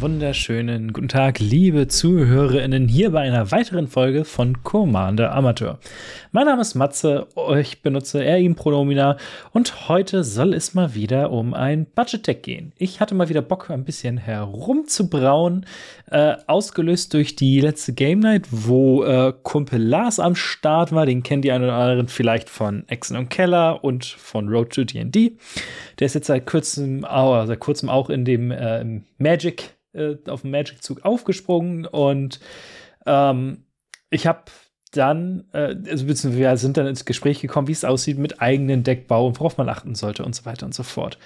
wunderschönen guten Tag, liebe ZuhörerInnen, hier bei einer weiteren Folge von Commander Amateur. Mein Name ist Matze, ich benutze er, ihm Pronomina und heute soll es mal wieder um ein Budget-Tech gehen. Ich hatte mal wieder Bock, ein bisschen herumzubrauen, äh, ausgelöst durch die letzte Game Night, wo äh, Kumpel Lars am Start war. Den kennt die einen oder anderen vielleicht von Exen und Keller und von Road to D&D. Der ist jetzt seit kurzem, oh, seit kurzem auch in dem äh, Magic, äh, auf dem Magic-Zug aufgesprungen und ähm, ich habe dann, äh, also beziehungsweise wir sind dann ins Gespräch gekommen, wie es aussieht mit eigenen Deckbau und worauf man achten sollte und so weiter und so fort.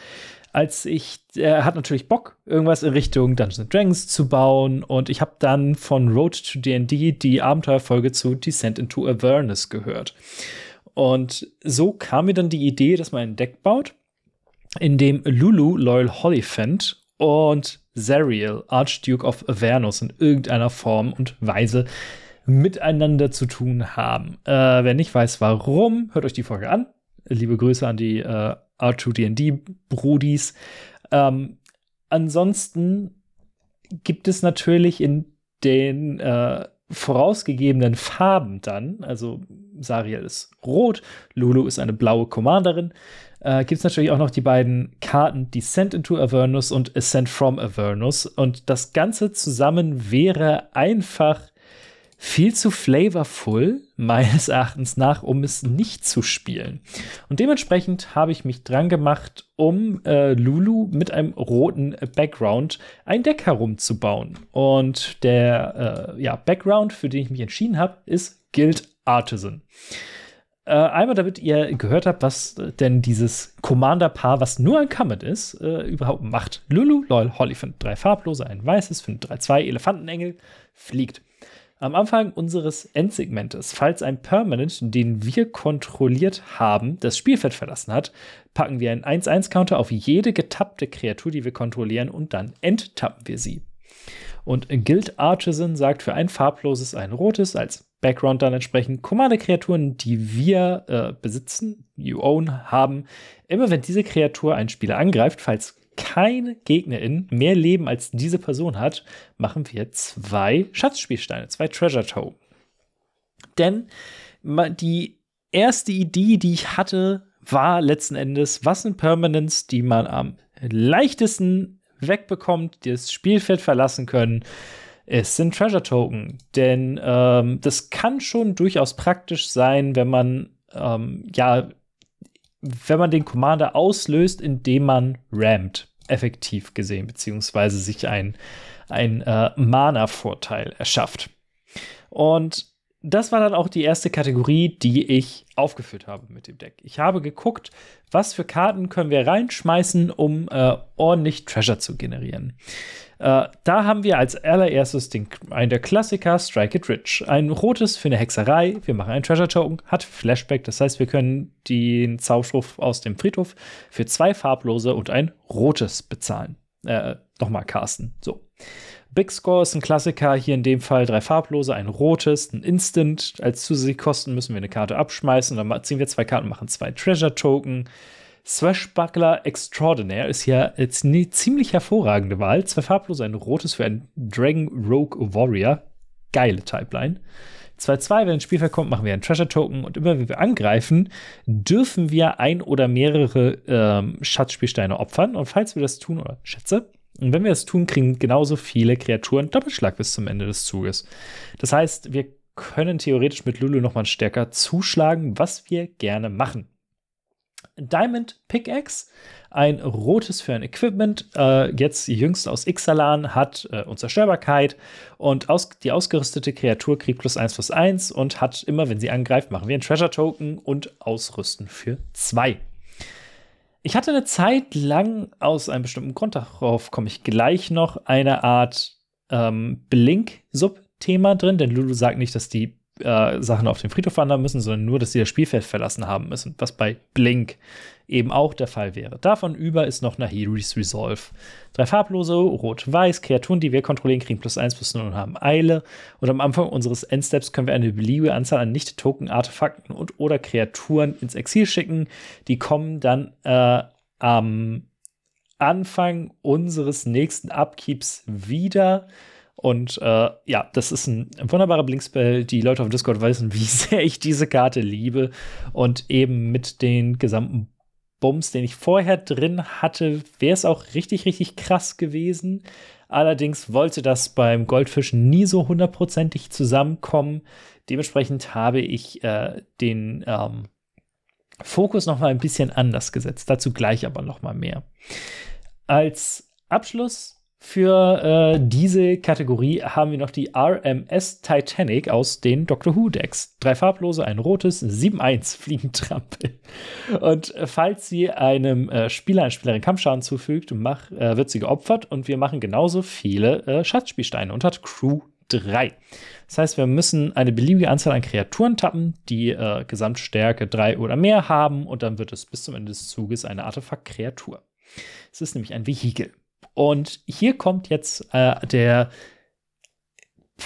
Als ich, er hat natürlich Bock, irgendwas in Richtung Dungeons Dragons zu bauen und ich habe dann von Road to D&D die Abenteuerfolge zu Descent into Awareness gehört. Und so kam mir dann die Idee, dass man ein Deck baut, in dem Lulu Loyal Hollyphant und Zariel, Archduke of Avernus, in irgendeiner Form und Weise miteinander zu tun haben. Äh, wer nicht weiß, warum, hört euch die Folge an. Liebe Grüße an die äh, R2D&D-Brudis. Ähm, ansonsten gibt es natürlich in den äh, vorausgegebenen Farben dann, also Sariel ist rot, Lulu ist eine blaue Commanderin, äh, gibt es natürlich auch noch die beiden Karten Descent into Avernus und Ascent from Avernus. Und das Ganze zusammen wäre einfach viel zu flavorful, meines Erachtens nach, um es nicht zu spielen. Und dementsprechend habe ich mich dran gemacht, um äh, Lulu mit einem roten Background ein Deck herumzubauen. Und der äh, ja, Background, für den ich mich entschieden habe, ist Guild Artisan. Äh, einmal, damit ihr gehört habt, was denn dieses Commander-Paar, was nur ein Comet ist, äh, überhaupt macht. Lulu, Lol, Hollyphant, drei farblose, ein weißes, findet drei, zwei Elefantenengel, fliegt. Am Anfang unseres Endsegmentes, falls ein Permanent, den wir kontrolliert haben, das Spielfeld verlassen hat, packen wir einen 1-1-Counter auf jede getappte Kreatur, die wir kontrollieren, und dann enttappen wir sie. Und Guild Artisan sagt für ein farbloses ein rotes als Background dann entsprechend Kommandekreaturen, die wir äh, besitzen, you own, haben. Immer wenn diese Kreatur einen Spieler angreift, falls keine Gegnerin mehr Leben als diese Person hat, machen wir zwei Schatzspielsteine, zwei Treasure Token. Denn die erste Idee, die ich hatte, war letzten Endes, was sind Permanents, die man am leichtesten wegbekommt, die das Spielfeld verlassen können. Es sind Treasure Token, denn ähm, das kann schon durchaus praktisch sein, wenn man ähm, ja wenn man den Commander auslöst, indem man rampt, effektiv gesehen, beziehungsweise sich ein, ein äh, Mana-Vorteil erschafft. Und das war dann auch die erste Kategorie, die ich aufgeführt habe mit dem Deck. Ich habe geguckt, was für Karten können wir reinschmeißen, um äh, ordentlich Treasure zu generieren. Äh, da haben wir als allererstes den, einen der Klassiker, Strike It Rich. Ein rotes für eine Hexerei. Wir machen einen Treasure Token, hat Flashback. Das heißt, wir können den Zauberspruch aus dem Friedhof für zwei farblose und ein rotes bezahlen. Äh, nochmal casten. So. Big Score ist ein Klassiker, hier in dem Fall drei farblose, ein rotes, ein Instant. Als zusätzliche Kosten müssen wir eine Karte abschmeißen. Dann ziehen wir zwei Karten, machen zwei Treasure Token. Swashbuckler Extraordinaire ist ja jetzt eine ziemlich hervorragende Wahl. Zwei farblose, ein rotes für einen Dragon Rogue Warrior. Geile Typeline. 2-2, wenn ins Spielfeld kommt, machen wir einen Treasure Token und immer wenn wir angreifen, dürfen wir ein oder mehrere ähm, Schatzspielsteine opfern. Und falls wir das tun, oder Schätze, und wenn wir das tun, kriegen genauso viele Kreaturen Doppelschlag bis zum Ende des Zuges. Das heißt, wir können theoretisch mit Lulu nochmal stärker zuschlagen, was wir gerne machen. Diamond Pickaxe, ein rotes für ein Equipment, äh, jetzt jüngst aus Ixalan, hat äh, Unzerstörbarkeit und aus, die ausgerüstete Kreatur kriegt plus 1 plus 1 und hat immer, wenn sie angreift, machen wir einen Treasure Token und Ausrüsten für 2. Ich hatte eine Zeit lang aus einem bestimmten Grund, darauf komme ich gleich noch, eine Art ähm, Blink-Sub Thema drin, denn Lulu sagt nicht, dass die äh, Sachen auf dem Friedhof wandern müssen, sondern nur, dass sie das Spielfeld verlassen haben müssen, was bei Blink eben auch der Fall wäre. Davon über ist noch Nahiris Resolve. Drei farblose, rot-weiß, Kreaturen, die wir kontrollieren, kriegen plus 1 plus 0 und haben Eile. Und am Anfang unseres Endsteps können wir eine beliebige Anzahl an Nicht-Token-Artefakten und oder Kreaturen ins Exil schicken. Die kommen dann äh, am Anfang unseres nächsten Upkeeps wieder. Und äh, ja, das ist ein, wunderbarer Blinkspell. Die Leute auf Discord wissen, wie sehr ich diese Karte liebe. Und eben mit den gesamten Bums, den ich vorher drin hatte, wäre es auch richtig, richtig krass gewesen. Allerdings wollte das beim Goldfisch nie so hundertprozentig zusammenkommen. Dementsprechend habe ich äh, den ähm, Fokus noch mal ein bisschen anders gesetzt. Dazu gleich aber noch mal mehr. Als Abschluss für äh, diese Kategorie haben wir noch die RMS Titanic aus den Doctor Who Decks. Drei farblose, ein rotes, 7-1 Fliegentrampel. Und falls sie einem äh, Spieler, einer Spielerin Kampfschaden zufügt, mach, äh, wird sie geopfert und wir machen genauso viele äh, Schatzspielsteine und hat Crew 3. Das heißt, wir müssen eine beliebige Anzahl an Kreaturen tappen, die äh, Gesamtstärke 3 oder mehr haben und dann wird es bis zum Ende des Zuges eine Artefakt-Kreatur. Es ist nämlich ein Vehikel. Und hier kommt jetzt äh, der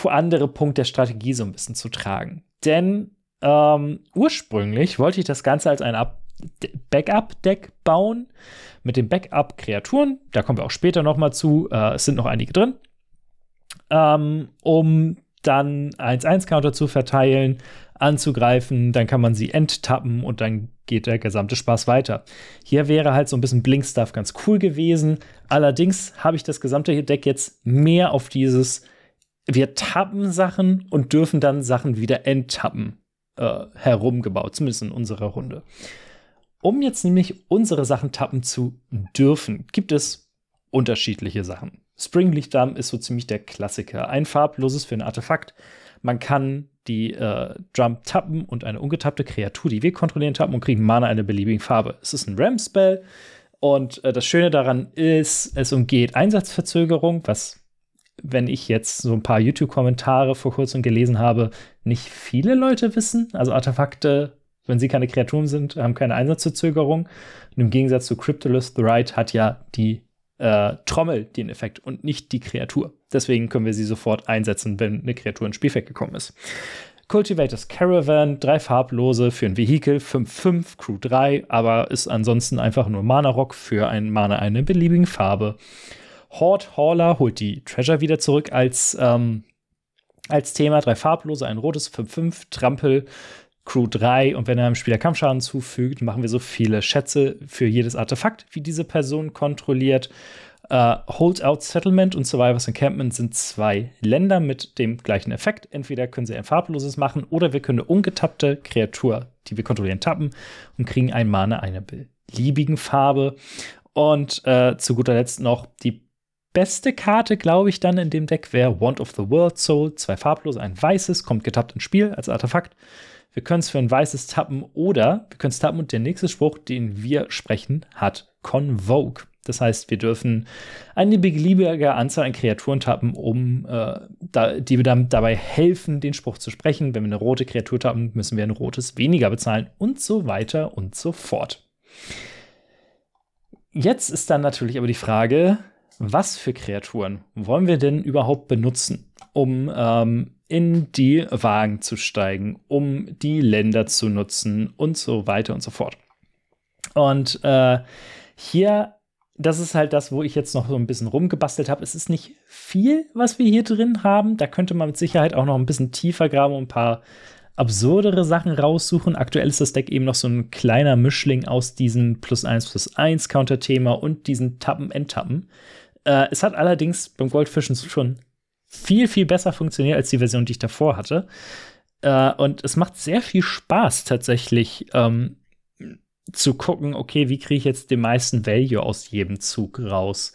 andere Punkt der Strategie so ein bisschen zu tragen. Denn ähm, ursprünglich wollte ich das Ganze als ein Backup-Deck bauen mit den Backup-Kreaturen. Da kommen wir auch später noch mal zu. Äh, es sind noch einige drin. Ähm, um dann 1-1-Counter zu verteilen, anzugreifen, dann kann man sie enttappen und dann geht der gesamte Spaß weiter. Hier wäre halt so ein bisschen Blink-Stuff ganz cool gewesen. Allerdings habe ich das gesamte Deck jetzt mehr auf dieses wir tappen Sachen und dürfen dann Sachen wieder enttappen äh, herumgebaut, zumindest in unserer Runde. Um jetzt nämlich unsere Sachen tappen zu dürfen, gibt es unterschiedliche Sachen. Springlichtdarm ist so ziemlich der Klassiker. Ein farbloses für ein Artefakt. Man kann die äh, Drum tappen und eine ungetappte Kreatur, die wir kontrollieren, tappen und kriegen Mana einer beliebigen Farbe. Es ist ein Ram-Spell und äh, das Schöne daran ist, es umgeht Einsatzverzögerung, was, wenn ich jetzt so ein paar YouTube-Kommentare vor kurzem gelesen habe, nicht viele Leute wissen. Also Artefakte, wenn sie keine Kreaturen sind, haben keine Einsatzverzögerung. Und im Gegensatz zu Cryptolith the Right hat ja die äh, Trommel den Effekt und nicht die Kreatur. Deswegen können wir sie sofort einsetzen, wenn eine Kreatur ins Spielfeld gekommen ist. Cultivators Caravan, drei farblose für ein Vehikel, 5-5, Crew 3, aber ist ansonsten einfach nur Mana-Rock für ein Mana einer beliebigen Farbe. Horde Hauler holt die Treasure wieder zurück als, ähm, als Thema, drei farblose, ein rotes, 5-5, Trampel, Crew 3 und wenn er einem Spieler Kampfschaden zufügt, machen wir so viele Schätze für jedes Artefakt, wie diese Person kontrolliert. Uh, Holdout Settlement und Survivors Encampment sind zwei Länder mit dem gleichen Effekt. Entweder können sie ein farbloses machen oder wir können eine ungetappte Kreatur, die wir kontrollieren, tappen und kriegen ein Mana einer beliebigen Farbe. Und uh, zu guter Letzt noch die beste Karte, glaube ich, dann in dem Deck wäre Wand of the World Soul. Zwei farblose, ein weißes, kommt getappt ins Spiel als Artefakt. Wir können es für ein weißes tappen oder wir können es tappen und der nächste Spruch, den wir sprechen, hat Convoke. Das heißt, wir dürfen eine beliebige Anzahl an Kreaturen tappen, um äh, da, die wir dann dabei helfen, den Spruch zu sprechen. Wenn wir eine rote Kreatur tappen, müssen wir ein rotes weniger bezahlen und so weiter und so fort. Jetzt ist dann natürlich aber die Frage, was für Kreaturen wollen wir denn überhaupt benutzen, um ähm, in die Wagen zu steigen, um die Länder zu nutzen und so weiter und so fort. Und äh, hier, das ist halt das, wo ich jetzt noch so ein bisschen rumgebastelt habe. Es ist nicht viel, was wir hier drin haben. Da könnte man mit Sicherheit auch noch ein bisschen tiefer graben und ein paar absurdere Sachen raussuchen. Aktuell ist das Deck eben noch so ein kleiner Mischling aus diesem plus 1 plus 1 Counter-Thema und diesen Tappen-Enttappen. Äh, es hat allerdings beim Goldfischen schon viel, viel besser funktioniert als die Version, die ich davor hatte. Äh, und es macht sehr viel Spaß tatsächlich ähm, zu gucken, okay, wie kriege ich jetzt den meisten Value aus jedem Zug raus.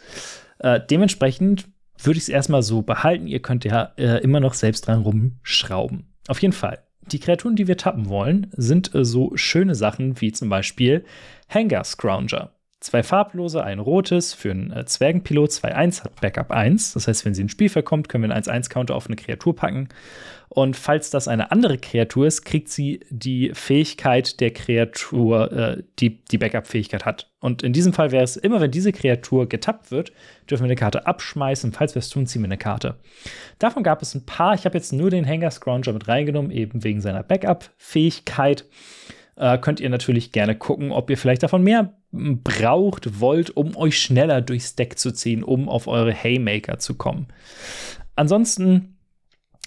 Äh, dementsprechend würde ich es erstmal so behalten. Ihr könnt ja äh, immer noch selbst dran rumschrauben. Auf jeden Fall. Die Kreaturen, die wir tappen wollen, sind äh, so schöne Sachen wie zum Beispiel Hangar Scrounger. Zwei farblose, ein rotes für einen äh, Zwergenpilot. 2-1 hat Backup 1. Das heißt, wenn sie ins Spiel verkommt, können wir einen 1-1-Counter auf eine Kreatur packen. Und falls das eine andere Kreatur ist, kriegt sie die Fähigkeit der Kreatur, äh, die die Backup-Fähigkeit hat. Und in diesem Fall wäre es immer, wenn diese Kreatur getappt wird, dürfen wir eine Karte abschmeißen. Falls wir es tun, ziehen wir eine Karte. Davon gab es ein paar. Ich habe jetzt nur den Hanger Scrounger mit reingenommen, eben wegen seiner Backup-Fähigkeit. Äh, könnt ihr natürlich gerne gucken, ob ihr vielleicht davon mehr braucht, wollt, um euch schneller durchs Deck zu ziehen, um auf eure Haymaker zu kommen. Ansonsten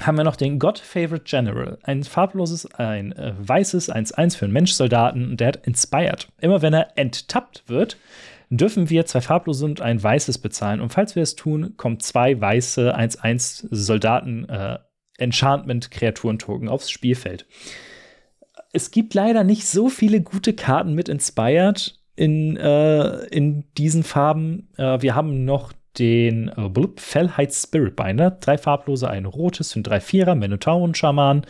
haben wir noch den God Favorite General. Ein farbloses, ein äh, weißes 1-1 für einen Menschsoldaten und der hat Inspired. Immer wenn er enttappt wird, dürfen wir zwei farblose und ein weißes bezahlen. Und falls wir es tun, kommen zwei weiße 1-1 Soldaten äh, Enchantment-Kreaturen-Token aufs Spielfeld. Es gibt leider nicht so viele gute Karten mit Inspired in, äh, in diesen Farben. Äh, wir haben noch den äh, blub, Fellheit Spiritbinder. Drei farblose, ein rotes für ein 3-4er, Minotauren-Schaman.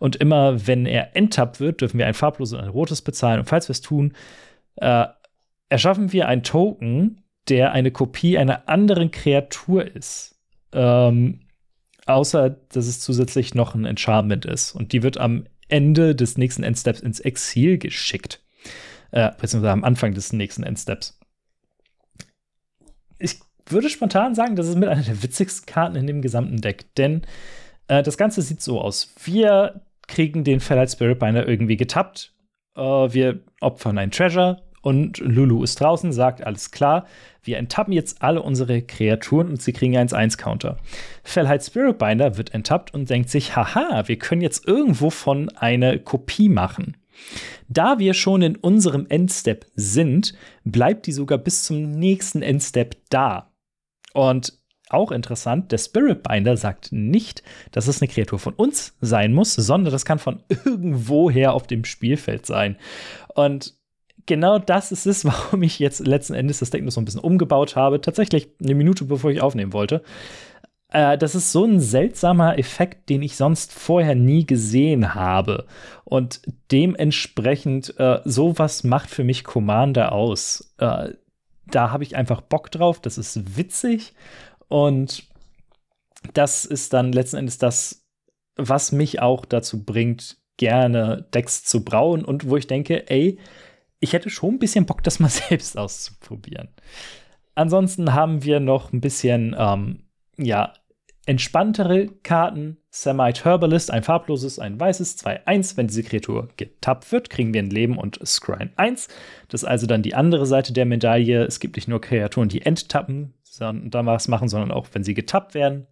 Und immer, wenn er enttappt wird, dürfen wir ein farbloses und ein rotes bezahlen. Und falls wir es tun, äh, erschaffen wir einen Token, der eine Kopie einer anderen Kreatur ist. Ähm, außer, dass es zusätzlich noch ein Enchantment ist. Und die wird am Ende des nächsten Endsteps ins Exil geschickt. Äh, beziehungsweise am Anfang des nächsten Endsteps. Ich würde spontan sagen, das ist mit einer der witzigsten Karten in dem gesamten Deck, denn äh, das Ganze sieht so aus. Wir kriegen den Fellite Spirit Binder irgendwie getappt. Äh, wir opfern ein Treasure und Lulu ist draußen, sagt alles klar. Wir enttappen jetzt alle unsere Kreaturen und sie kriegen 1-1-Counter. Fellheit Spirit Binder wird enttappt und denkt sich, haha, wir können jetzt irgendwo von eine Kopie machen. Da wir schon in unserem Endstep sind, bleibt die sogar bis zum nächsten Endstep da. Und auch interessant, der Spirit Binder sagt nicht, dass es eine Kreatur von uns sein muss, sondern das kann von irgendwoher auf dem Spielfeld sein. Und genau das ist es, warum ich jetzt letzten Endes das Deck nur so ein bisschen umgebaut habe. Tatsächlich eine Minute bevor ich aufnehmen wollte. Äh, das ist so ein seltsamer Effekt, den ich sonst vorher nie gesehen habe. Und dementsprechend, äh, sowas macht für mich Commander aus. Äh, da habe ich einfach Bock drauf, das ist witzig und das ist dann letzten Endes das, was mich auch dazu bringt, gerne Decks zu brauen und wo ich denke, ey, ich hätte schon ein bisschen Bock, das mal selbst auszuprobieren. Ansonsten haben wir noch ein bisschen, ähm, ja, entspanntere Karten. Semite Herbalist, ein farbloses, ein weißes, 2-1. Wenn diese Kreatur getappt wird, kriegen wir ein Leben und Scryne 1. Das ist also dann die andere Seite der Medaille. Es gibt nicht nur Kreaturen, die enttappen, da was machen, sondern auch, wenn sie getappt werden.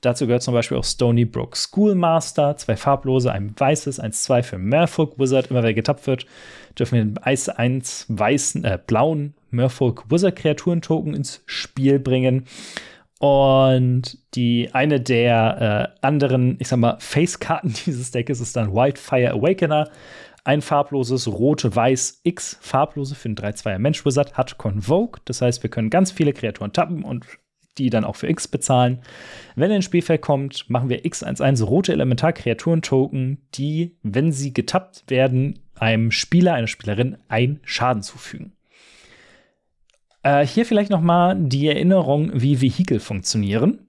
Dazu gehört zum Beispiel auch Stony Brook Schoolmaster, zwei farblose, ein weißes, 1-2 für Merfolk Wizard. Immer wenn getappt wird, dürfen wir einen 1 weißen, äh, blauen Merfolk Wizard Kreaturen-Token ins Spiel bringen. Und die eine der äh, anderen, ich sag mal, Face-Karten dieses Decks ist dann Wildfire Awakener. Ein farbloses Rot-Weiß X farblose für einen 3-2er Mensch-Wizard hat Convoke. Das heißt, wir können ganz viele Kreaturen tappen und die dann auch für X bezahlen. Wenn er ins Spielfeld kommt, machen wir X11 rote Elementar-Kreaturen-Token, die, wenn sie getappt werden, einem Spieler, einer Spielerin einen Schaden zufügen. Äh, hier vielleicht noch mal die Erinnerung, wie Vehikel funktionieren.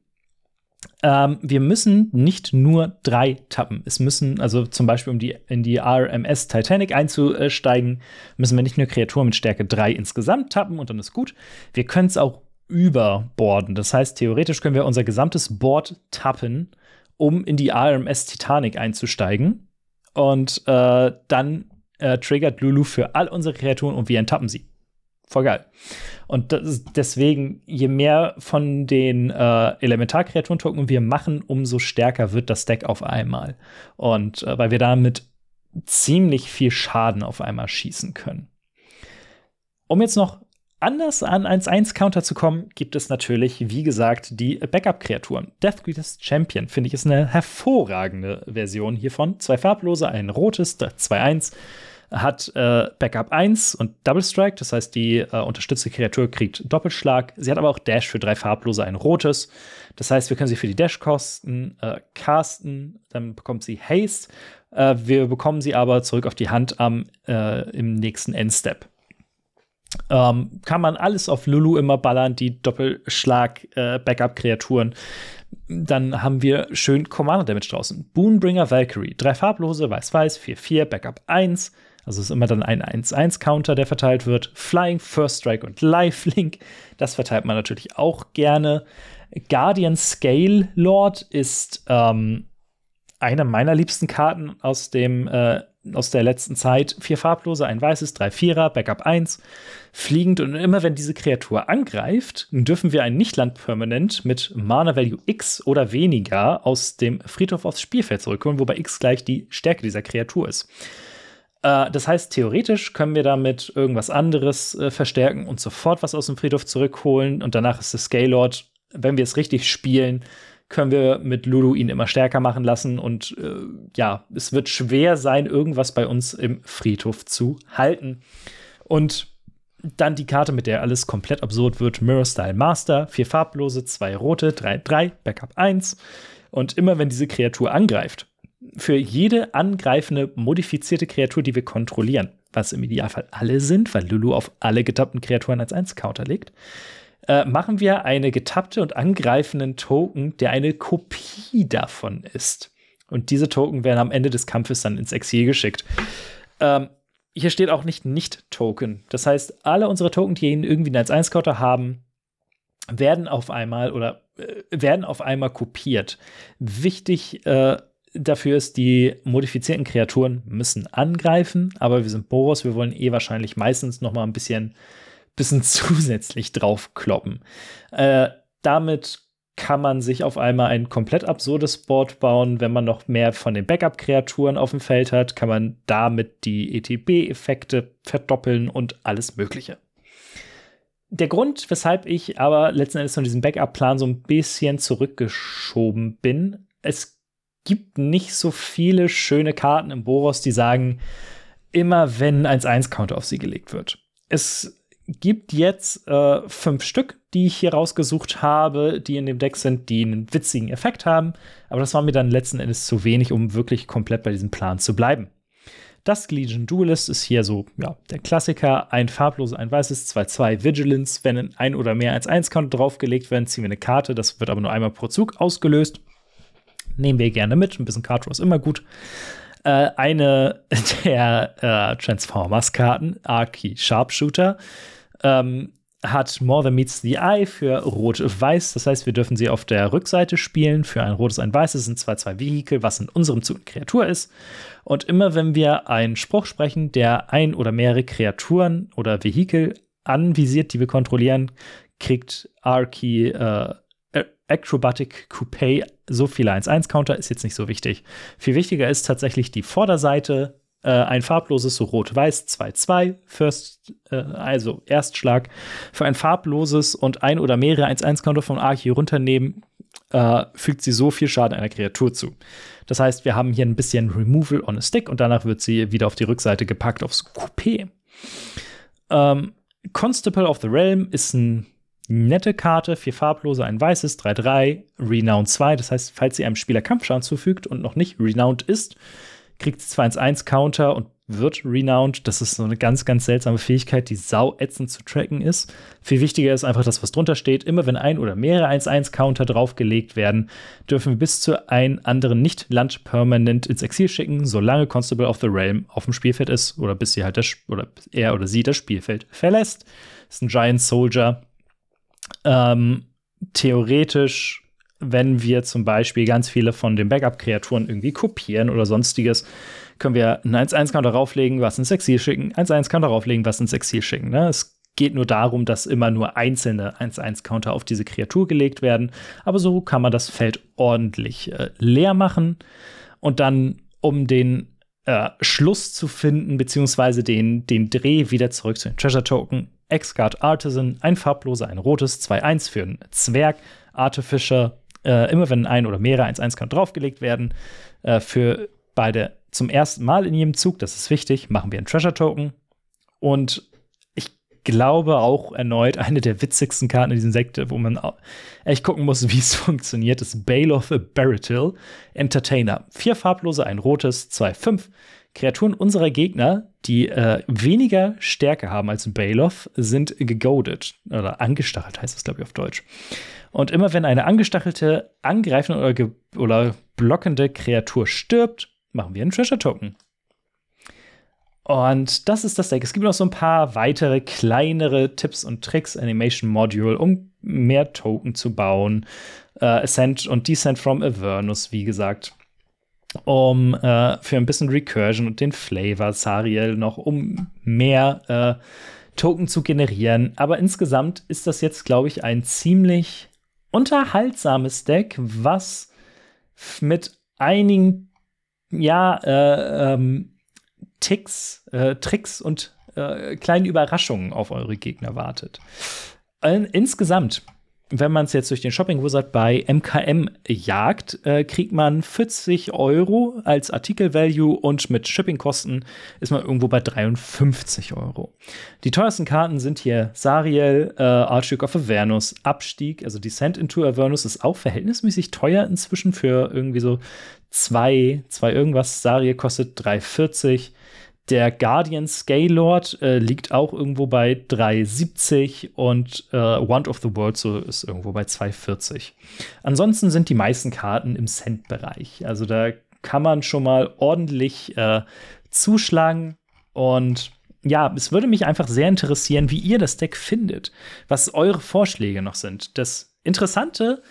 Ähm, wir müssen nicht nur drei tappen. Es müssen, also zum Beispiel, um die, in die RMS Titanic einzusteigen, müssen wir nicht nur Kreaturen mit Stärke 3 insgesamt tappen und dann ist gut. Wir können es auch überborden. Das heißt, theoretisch können wir unser gesamtes Board tappen, um in die RMS Titanic einzusteigen. Und äh, dann äh, triggert Lulu für all unsere Kreaturen und wir enttappen sie. Voll geil. Und deswegen, je mehr von den äh, Elementarkreaturen-Token wir machen, umso stärker wird das Deck auf einmal. Und äh, weil wir damit ziemlich viel Schaden auf einmal schießen können. Um jetzt noch anders an 1-1-Counter zu kommen, gibt es natürlich, wie gesagt, die Backup-Kreaturen. Death Greatest Champion, finde ich, ist eine hervorragende Version hiervon. Zwei farblose, ein rotes, 2-1 hat äh, Backup 1 und Double Strike, das heißt, die äh, unterstützte Kreatur kriegt Doppelschlag. Sie hat aber auch Dash für drei farblose, ein rotes. Das heißt, wir können sie für die Dash-Kosten äh, casten, dann bekommt sie Haste. Äh, wir bekommen sie aber zurück auf die Hand am, äh, im nächsten Endstep. Ähm, kann man alles auf Lulu immer ballern, die Doppelschlag-Backup-Kreaturen. Äh, dann haben wir schön Commander Damage draußen. Boonbringer Valkyrie, drei farblose, weiß-weiß, 4-4, Backup 1. Also ist immer dann ein 1-1-Counter, der verteilt wird. Flying, First Strike und Lifelink. Das verteilt man natürlich auch gerne. Guardian Scale Lord ist ähm, eine meiner liebsten Karten aus dem äh, aus der letzten Zeit. Vier farblose, ein weißes, drei Vierer, Backup 1, fliegend. Und immer wenn diese Kreatur angreift, dürfen wir ein Nicht-Land-Permanent mit Mana-Value X oder weniger aus dem Friedhof aufs Spielfeld zurückholen, wobei X gleich die Stärke dieser Kreatur ist. Äh, das heißt, theoretisch können wir damit irgendwas anderes äh, verstärken und sofort was aus dem Friedhof zurückholen. Und danach ist das Scalelord, wenn wir es richtig spielen, können wir mit Lulu ihn immer stärker machen lassen. Und äh, ja, es wird schwer sein, irgendwas bei uns im Friedhof zu halten. Und dann die Karte, mit der alles komplett absurd wird: Mirror Style Master, vier farblose, zwei rote, drei, drei, Backup 1. Und immer wenn diese Kreatur angreift, für jede angreifende modifizierte Kreatur, die wir kontrollieren, was im Idealfall alle sind, weil Lulu auf alle getappten Kreaturen als 1 Counter legt, äh, machen wir eine getappte und angreifenden Token, der eine Kopie davon ist. Und diese Token werden am Ende des Kampfes dann ins Exil geschickt. Ähm, hier steht auch nicht Nicht-Token. Das heißt, alle unsere Token, die irgendwie einen 1-Counter haben, werden auf einmal oder äh, werden auf einmal kopiert. Wichtig äh, dafür ist, die modifizierten Kreaturen müssen angreifen, aber wir sind Boros, wir wollen eh wahrscheinlich meistens noch mal ein bisschen bisschen zusätzlich draufkloppen. Äh, damit kann man sich auf einmal ein komplett absurdes Board bauen. Wenn man noch mehr von den Backup-Kreaturen auf dem Feld hat, kann man damit die ETB-Effekte verdoppeln und alles Mögliche. Der Grund, weshalb ich aber letzten Endes von diesem Backup-Plan so ein bisschen zurückgeschoben bin, es gibt nicht so viele schöne Karten im Boros, die sagen, immer wenn 1-1-Counter auf sie gelegt wird. Es gibt jetzt äh, fünf Stück, die ich hier rausgesucht habe, die in dem Deck sind, die einen witzigen Effekt haben. Aber das war mir dann letzten Endes zu wenig, um wirklich komplett bei diesem Plan zu bleiben. Das Legion Duelist ist hier so, ja, der Klassiker. Ein farbloses, ein weißes, 2-2 Vigilance. Wenn ein oder mehr als 1 Konto draufgelegt werden, ziehen wir eine Karte. Das wird aber nur einmal pro Zug ausgelöst. Nehmen wir gerne mit. Ein bisschen Card ist immer gut. Äh, eine der äh, Transformers-Karten, Arky Sharpshooter, ähm, hat More Than Meets the Eye für Rot-Weiß. Das heißt, wir dürfen sie auf der Rückseite spielen. Für ein rotes, ein weißes sind zwei, zwei Vehikel, was in unserem Zug eine Kreatur ist. Und immer wenn wir einen Spruch sprechen, der ein oder mehrere Kreaturen oder Vehikel anvisiert, die wir kontrollieren, kriegt Arky äh, Acrobatic Coupé so viele 1-1-Counter, ist jetzt nicht so wichtig. Viel wichtiger ist tatsächlich die Vorderseite äh, ein farbloses, so rot-weiß, 2-2, First, äh, also Erstschlag. Für ein farbloses und ein oder mehrere 1-1-Counter von Archie runternehmen, äh, fügt sie so viel Schaden einer Kreatur zu. Das heißt, wir haben hier ein bisschen Removal on a Stick und danach wird sie wieder auf die Rückseite gepackt aufs Coupé. Ähm, Constable of the Realm ist ein nette Karte, vier farblose, ein weißes, 3-3, Renowned 2. Das heißt, falls sie einem Spieler Kampfschaden zufügt und noch nicht Renowned ist, kriegt sie zwar 1-1 Counter und wird renowned. Das ist so eine ganz, ganz seltsame Fähigkeit, die sau ätzend zu tracken ist. Viel wichtiger ist einfach das, was drunter steht. Immer wenn ein oder mehrere 1-1-Counter draufgelegt werden, dürfen wir bis zu einem anderen Nicht-Land permanent ins Exil schicken, solange Constable of the Realm auf dem Spielfeld ist oder bis sie halt das, oder er oder sie das Spielfeld verlässt. Das ist ein Giant Soldier. Ähm, theoretisch wenn wir zum Beispiel ganz viele von den Backup-Kreaturen irgendwie kopieren oder sonstiges, können wir einen 1-1-Counter drauflegen, was ins Exil schicken, 1-1-Counter drauflegen, was ins Exil schicken. Ne? Es geht nur darum, dass immer nur einzelne 1-1-Counter auf diese Kreatur gelegt werden. Aber so kann man das Feld ordentlich äh, leer machen und dann, um den äh, Schluss zu finden, beziehungsweise den, den Dreh wieder zurück zu den Treasure Token. X-Guard Artisan, ein farbloser, ein rotes, 2-1 für einen Zwerg, Artificer, äh, immer wenn ein oder mehrere 1-1 kann draufgelegt werden, äh, für beide zum ersten Mal in jedem Zug, das ist wichtig, machen wir einen Treasure Token. Und ich glaube auch erneut eine der witzigsten Karten in diesem Sekte, wo man echt gucken muss, wie es funktioniert, ist Bale of a Baratil Entertainer. Vier farblose, ein rotes, zwei, fünf. Kreaturen unserer Gegner, die äh, weniger Stärke haben als ein Bailoff, sind gegoadet. Oder angestachelt heißt das, glaube ich, auf Deutsch. Und immer wenn eine angestachelte, angreifende oder, oder blockende Kreatur stirbt, machen wir einen Treasure Token. Und das ist das Deck. Es gibt noch so ein paar weitere kleinere Tipps und Tricks, Animation Module, um mehr Token zu bauen. Äh, Ascent und Descent from Avernus, wie gesagt. Um äh, für ein bisschen Recursion und den Flavor Sariel noch, um mehr äh, Token zu generieren. Aber insgesamt ist das jetzt, glaube ich, ein ziemlich unterhaltsames Deck, was mit einigen, ja, äh, ähm, Ticks, äh, Tricks und äh, kleinen Überraschungen auf eure Gegner wartet. insgesamt, wenn man es jetzt durch den Shopping Wizard bei MKM jagt, äh, kriegt man 40 Euro als Artikel-Value und mit Shippingkosten ist man irgendwo bei 53 Euro. Die teuersten Karten sind hier Sariel, äh, Archduke of Avernus, Abstieg, also Descent into Avernus ist auch verhältnismäßig teuer inzwischen für irgendwie so zwei, zwei irgendwas. Sariel kostet 3,40. Der Guardian Scalelord äh, liegt auch irgendwo bei 3,70 und äh, Wand of the World so ist irgendwo bei 2,40. Ansonsten sind die meisten Karten im Cent-Bereich. Also da kann man schon mal ordentlich äh, zuschlagen und ja, es würde mich einfach sehr interessieren, wie ihr das Deck findet, was eure Vorschläge noch sind. Das Interessante,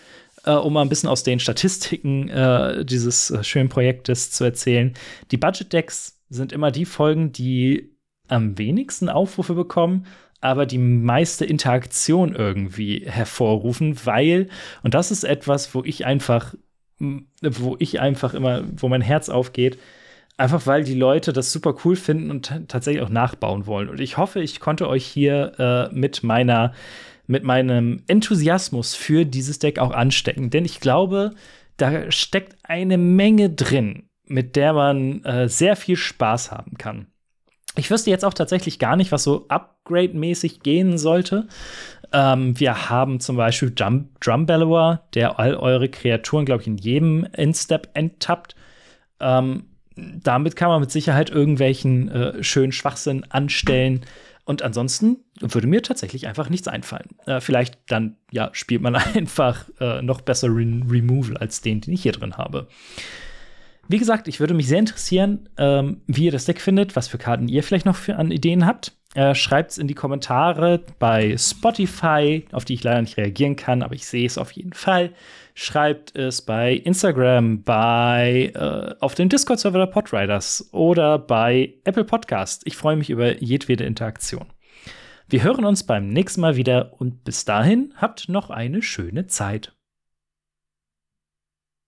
äh, um mal ein bisschen aus den Statistiken äh, dieses äh, schönen Projektes zu erzählen, die Budget-Decks sind immer die Folgen, die am wenigsten Aufrufe bekommen, aber die meiste Interaktion irgendwie hervorrufen, weil, und das ist etwas, wo ich einfach, wo ich einfach immer, wo mein Herz aufgeht, einfach weil die Leute das super cool finden und tatsächlich auch nachbauen wollen. Und ich hoffe, ich konnte euch hier äh, mit meiner, mit meinem Enthusiasmus für dieses Deck auch anstecken, denn ich glaube, da steckt eine Menge drin mit der man äh, sehr viel Spaß haben kann. Ich wüsste jetzt auch tatsächlich gar nicht, was so Upgrade-mäßig gehen sollte. Ähm, wir haben zum Beispiel Drum, Drum Bellower, der all eure Kreaturen, glaube ich, in jedem Instep enttappt. Ähm, damit kann man mit Sicherheit irgendwelchen äh, schönen Schwachsinn anstellen. Und ansonsten würde mir tatsächlich einfach nichts einfallen. Äh, vielleicht dann, ja, spielt man einfach äh, noch besser Re Removal als den, den ich hier drin habe. Wie gesagt, ich würde mich sehr interessieren, ähm, wie ihr das Deck findet, was für Karten ihr vielleicht noch für, an Ideen habt. Äh, Schreibt es in die Kommentare bei Spotify, auf die ich leider nicht reagieren kann, aber ich sehe es auf jeden Fall. Schreibt es bei Instagram, bei äh, auf dem Discord-Server der Podriders oder bei Apple Podcast. Ich freue mich über jedwede Interaktion. Wir hören uns beim nächsten Mal wieder und bis dahin habt noch eine schöne Zeit.